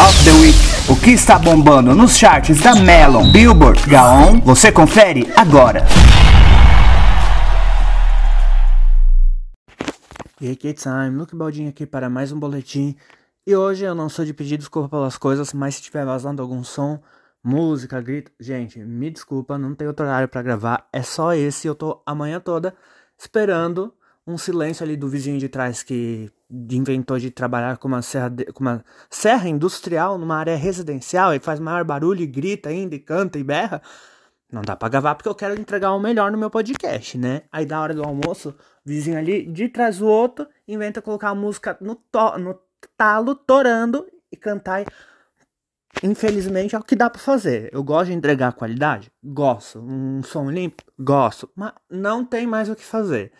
of the Week. O que está bombando nos charts da Melon, Billboard, Gaon, você confere agora. E aí, K-Time, Luke Baldinho aqui para mais um boletim. E hoje eu não sou de pedir desculpa pelas coisas, mas se tiver vazando algum som, música, grito, gente, me desculpa, não tem outro horário para gravar, é só esse. Eu tô a manhã toda esperando um silêncio ali do vizinho de trás que inventou de trabalhar com uma serra, de, com uma serra industrial numa área residencial e faz maior barulho e grita ainda e canta e berra. Não dá pra gravar porque eu quero entregar o melhor no meu podcast, né? Aí da hora do almoço, vizinho ali de trás do outro inventa colocar a música no, to, no talo, torando e cantar. Infelizmente é o que dá para fazer. Eu gosto de entregar qualidade? Gosto. Um som limpo? Gosto. Mas não tem mais o que fazer.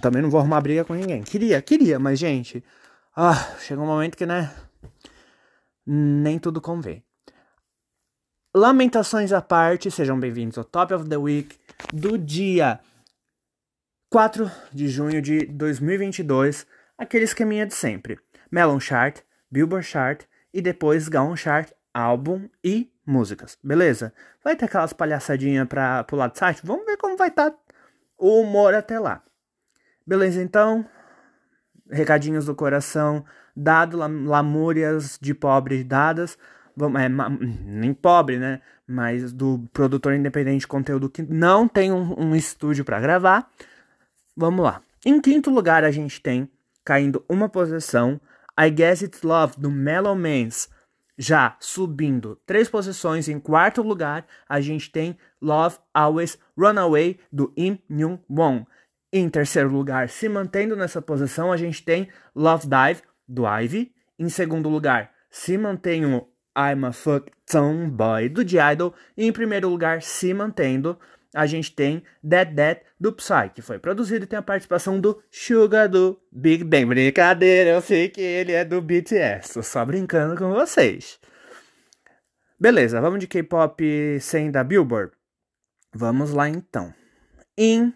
Também não vou arrumar briga com ninguém. Queria, queria, mas, gente. Ah, chega um momento que, né? Nem tudo convém. Lamentações à parte, sejam bem-vindos ao Top of the Week do dia 4 de junho de 2022. Aquele esqueminha de sempre: Melon Chart, Billboard Chart e depois Gaon Chart, álbum e músicas. Beleza? Vai ter aquelas palhaçadinhas pra pular do site? Vamos ver como vai estar tá o humor até lá. Beleza, então? Recadinhos do coração, dado lamúrias de pobre dadas, é, nem pobre, né? Mas do produtor independente de conteúdo que não tem um, um estúdio para gravar. Vamos lá. Em quinto lugar, a gente tem, caindo uma posição, I Guess It's Love, do Mellow Mans. Já subindo três posições, em quarto lugar, a gente tem Love Always Runaway do Im Myung Won. Em terceiro lugar, se mantendo nessa posição, a gente tem Love Dive do Ivy. Em segundo lugar, se mantém o I'm a Fuck Tomboy do The Idol. E em primeiro lugar, se mantendo, a gente tem Dead Dead do Psy, que foi produzido e tem a participação do Suga do Big Bang. Brincadeira, eu sei que ele é do BTS, tô só brincando com vocês. Beleza, vamos de K-pop sem da Billboard? Vamos lá então. Em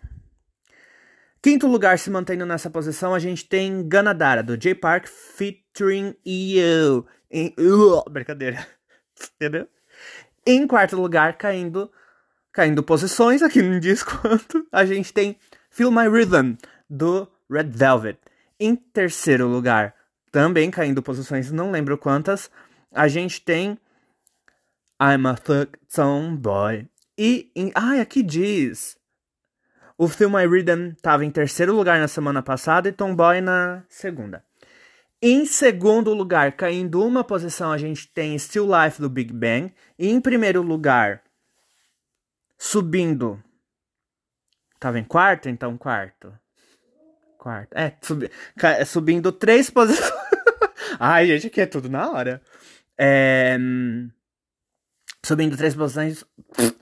quinto lugar, se mantendo nessa posição, a gente tem Ganadara, do J Park, featuring You. Em... Uh, brincadeira. Entendeu? Em quarto lugar, caindo, caindo posições, aqui diz quanto, a gente tem Feel My Rhythm, do Red Velvet. Em terceiro lugar, também caindo posições, não lembro quantas, a gente tem I'm a Thug Tomboy, e, em, ai, aqui diz. O filme I Rhythm estava em terceiro lugar na semana passada e Tomboy na segunda. Em segundo lugar, caindo uma posição, a gente tem Still Life do Big Bang. E em primeiro lugar, subindo. Tava em quarto? Então, quarto. Quarto. É, subi, subindo três posições. Ai, gente, aqui é tudo na hora. É, subindo três posições.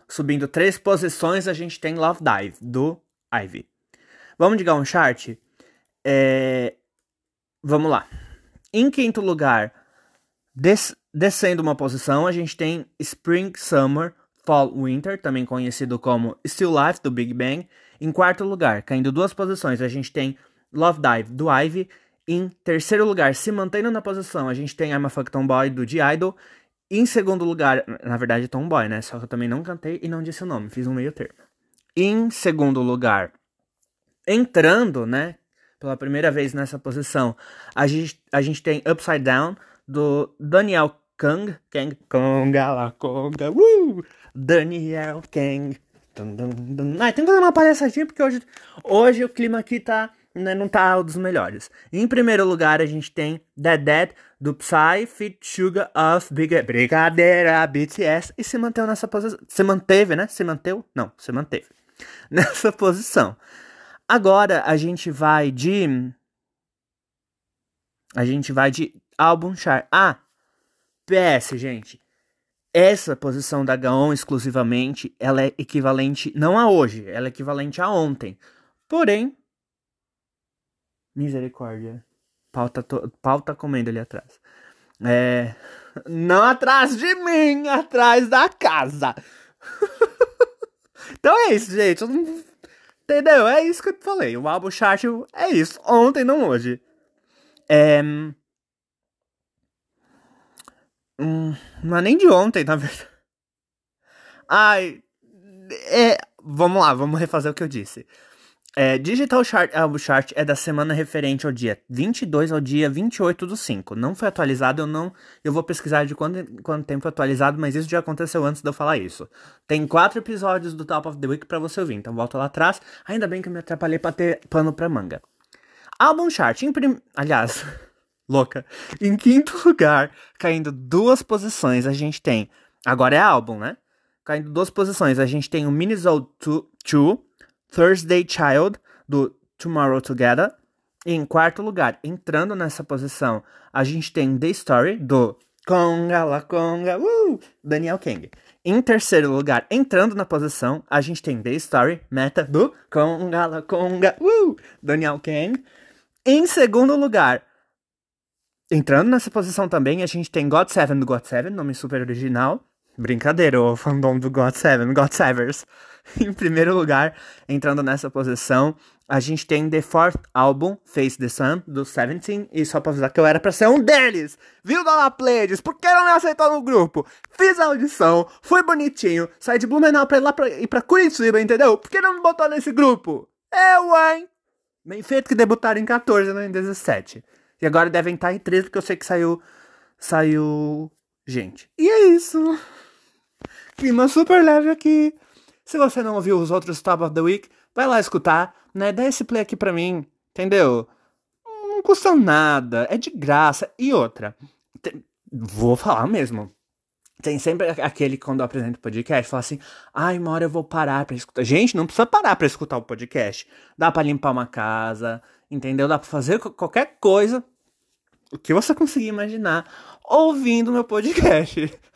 Subindo três posições, a gente tem Love Dive, do Ivy. Vamos de um chart? É... Vamos lá. Em quinto lugar, des descendo uma posição, a gente tem Spring, Summer, Fall, Winter, também conhecido como Still Life, do Big Bang. Em quarto lugar, caindo duas posições, a gente tem Love Dive, do Ivy. Em terceiro lugar, se mantendo na posição, a gente tem I'm a Fuck Tomboy, do The Idol. Em segundo lugar, na verdade, Tomboy, né? Só que eu também não cantei e não disse o nome, fiz um meio termo. Em segundo lugar, entrando, né? Pela primeira vez nessa posição, a gente, a gente tem Upside Down, do Daniel Kang. Kang, Conga, la Conga, uh! Daniel Kang. Ah, tem que fazer uma palhaçadinha porque hoje, hoje o clima aqui tá né, não tá dos melhores. Em primeiro lugar, a gente tem Dead Dead do Psy Fit Sugar of Big Brincadeira BTS e se manteve nessa posição. Se manteve, né? Se manteve? Não, se manteve nessa posição. Agora a gente vai de a gente vai de álbum chart. Ah, PS, gente. Essa posição da Gaon exclusivamente, ela é equivalente não a hoje, ela é equivalente a ontem. Porém, Misericórdia. Pau tá, to... Pau tá comendo ali atrás. É. Não atrás de mim, atrás da casa. então é isso, gente. Entendeu? É isso que eu falei. O álbum chart é isso. Ontem, não hoje. É... Hum, não é nem de ontem, na verdade. Ai. É, vamos lá, vamos refazer o que eu disse. É, Digital Chart Album Chart é da semana referente ao dia 22 ao dia 28 do 5. Não foi atualizado, eu não. Eu vou pesquisar de quanto, quanto tempo foi atualizado, mas isso já aconteceu antes de eu falar isso. Tem quatro episódios do Top of the Week para você ouvir, então volta lá atrás. Ainda bem que eu me atrapalhei pra ter pano pra manga. Album Chart, em prim... aliás, louca. Em quinto lugar, caindo duas posições, a gente tem. Agora é álbum, né? Caindo duas posições, a gente tem o Minnesota 2 Thursday Child, do Tomorrow Together. E em quarto lugar, entrando nessa posição, a gente tem The Story, do Conga La Conga, uh, Daniel Kang. Em terceiro lugar, entrando na posição, a gente tem The Story, Meta, do Conga La Conga, uh, Daniel Kang. Em segundo lugar, entrando nessa posição também, a gente tem God Seven do God Seven, nome super original. Brincadeira, o fandom do God Seven, God Severs. em primeiro lugar, entrando nessa posição, a gente tem The Fourth Album, Face the Sun, do Seventeen. E só pra avisar que eu era pra ser um deles. Viu, Dona Pleiades? Por que não me aceitou no grupo? Fiz a audição, foi bonitinho. Saí de Blumenau pra ir lá pra, ir pra Curitiba, entendeu? Por que não me botou nesse grupo? Eu, hein? Bem feito que debutaram em 14, não em 17. E agora devem estar em 13, porque eu sei que saiu. Saiu. Gente. E é isso. Clima super leve aqui. Se você não ouviu os outros Top of the Week, vai lá escutar, né? Dá esse play aqui pra mim, entendeu? Não custa nada, é de graça. E outra, te... vou falar mesmo. Tem sempre aquele quando eu apresento o podcast, fala assim: ai, uma hora eu vou parar pra escutar. Gente, não precisa parar pra escutar o podcast. Dá pra limpar uma casa, entendeu? Dá pra fazer qualquer coisa, o que você conseguir imaginar, ouvindo meu podcast.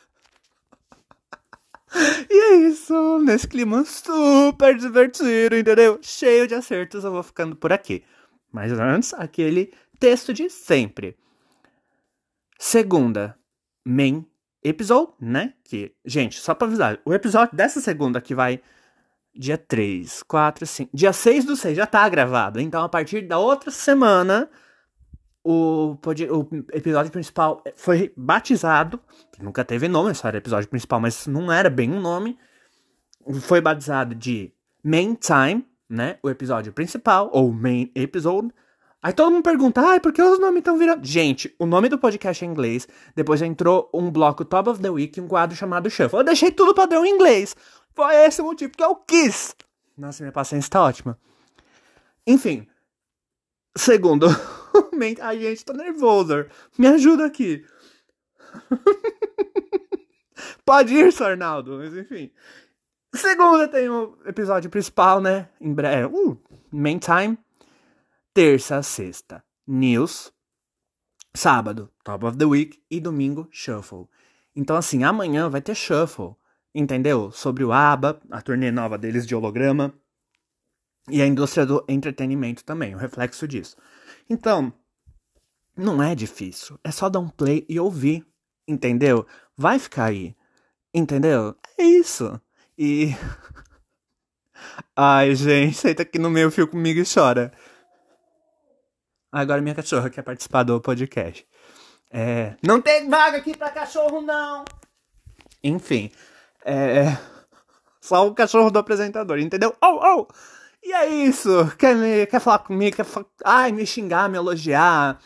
E é isso, nesse clima super divertido, entendeu? Cheio de acertos, eu vou ficando por aqui. Mas antes, aquele texto de sempre. Segunda, main episode, né? Que, gente, só pra avisar, o episódio dessa segunda que vai dia 3, 4, 5, dia 6 do 6 já tá gravado. Então, a partir da outra semana, o, o episódio principal foi batizado. Nunca teve nome, só era episódio principal, mas não era bem um nome. Foi batizado de Main Time, né? O episódio principal, ou Main Episode. Aí todo mundo pergunta, ai, por que os nomes estão virando. Gente, o nome do podcast é em inglês. Depois entrou um bloco Top of the Week um quadro chamado Shuffle. Eu deixei tudo padrão em inglês. Foi esse o motivo que eu quis. Nossa, minha paciência tá ótima. Enfim. Segundo Ai, gente, tô nervoso. Me ajuda aqui. Pode ir, Sarnaldo, mas enfim. Segunda tem o episódio principal, né? Em breve. Uh, main time. Terça, sexta, news. Sábado, top of the week. E domingo, shuffle. Então, assim, amanhã vai ter shuffle. Entendeu? Sobre o ABBA, a turnê nova deles de holograma. E a indústria do entretenimento também, o reflexo disso. Então, não é difícil. É só dar um play e ouvir. Entendeu? Vai ficar aí. Entendeu? É isso. E. Ai, gente, senta aqui no meio fio comigo e chora. Agora minha cachorra quer participar do podcast. É. Não tem vaga aqui pra cachorro, não! Enfim. É. Só o cachorro do apresentador, entendeu? Oh, oh! E é isso! Quer, me, quer falar comigo? Quer. Ai, me xingar, me elogiar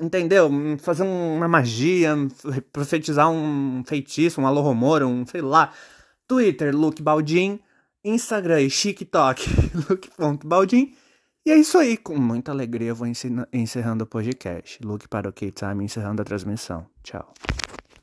entendeu? Fazer uma magia, profetizar um feitiço, um alohomora, um sei lá. Twitter, Luke Baldin. Instagram e TikTok, Luke.baldin. E é isso aí, com muita alegria eu vou encerrando o podcast. Luke para o K-Time, encerrando a transmissão. Tchau.